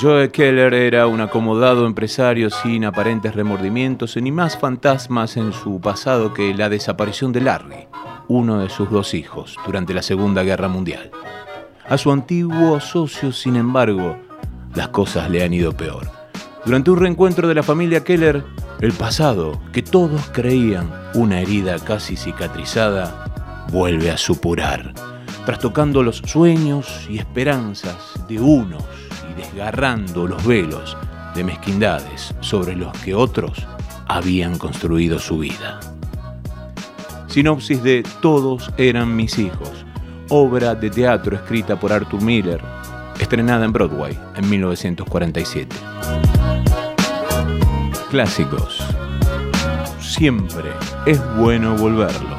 Joe Keller era un acomodado empresario sin aparentes remordimientos ni más fantasmas en su pasado que la desaparición de Larry, uno de sus dos hijos, durante la Segunda Guerra Mundial. A su antiguo socio, sin embargo, las cosas le han ido peor. Durante un reencuentro de la familia Keller, el pasado, que todos creían una herida casi cicatrizada, vuelve a supurar, trastocando los sueños y esperanzas de unos y desgarrando los velos de mezquindades sobre los que otros habían construido su vida. Sinopsis de Todos eran mis hijos, obra de teatro escrita por Arthur Miller, estrenada en Broadway en 1947. Clásicos. Siempre es bueno volverlo.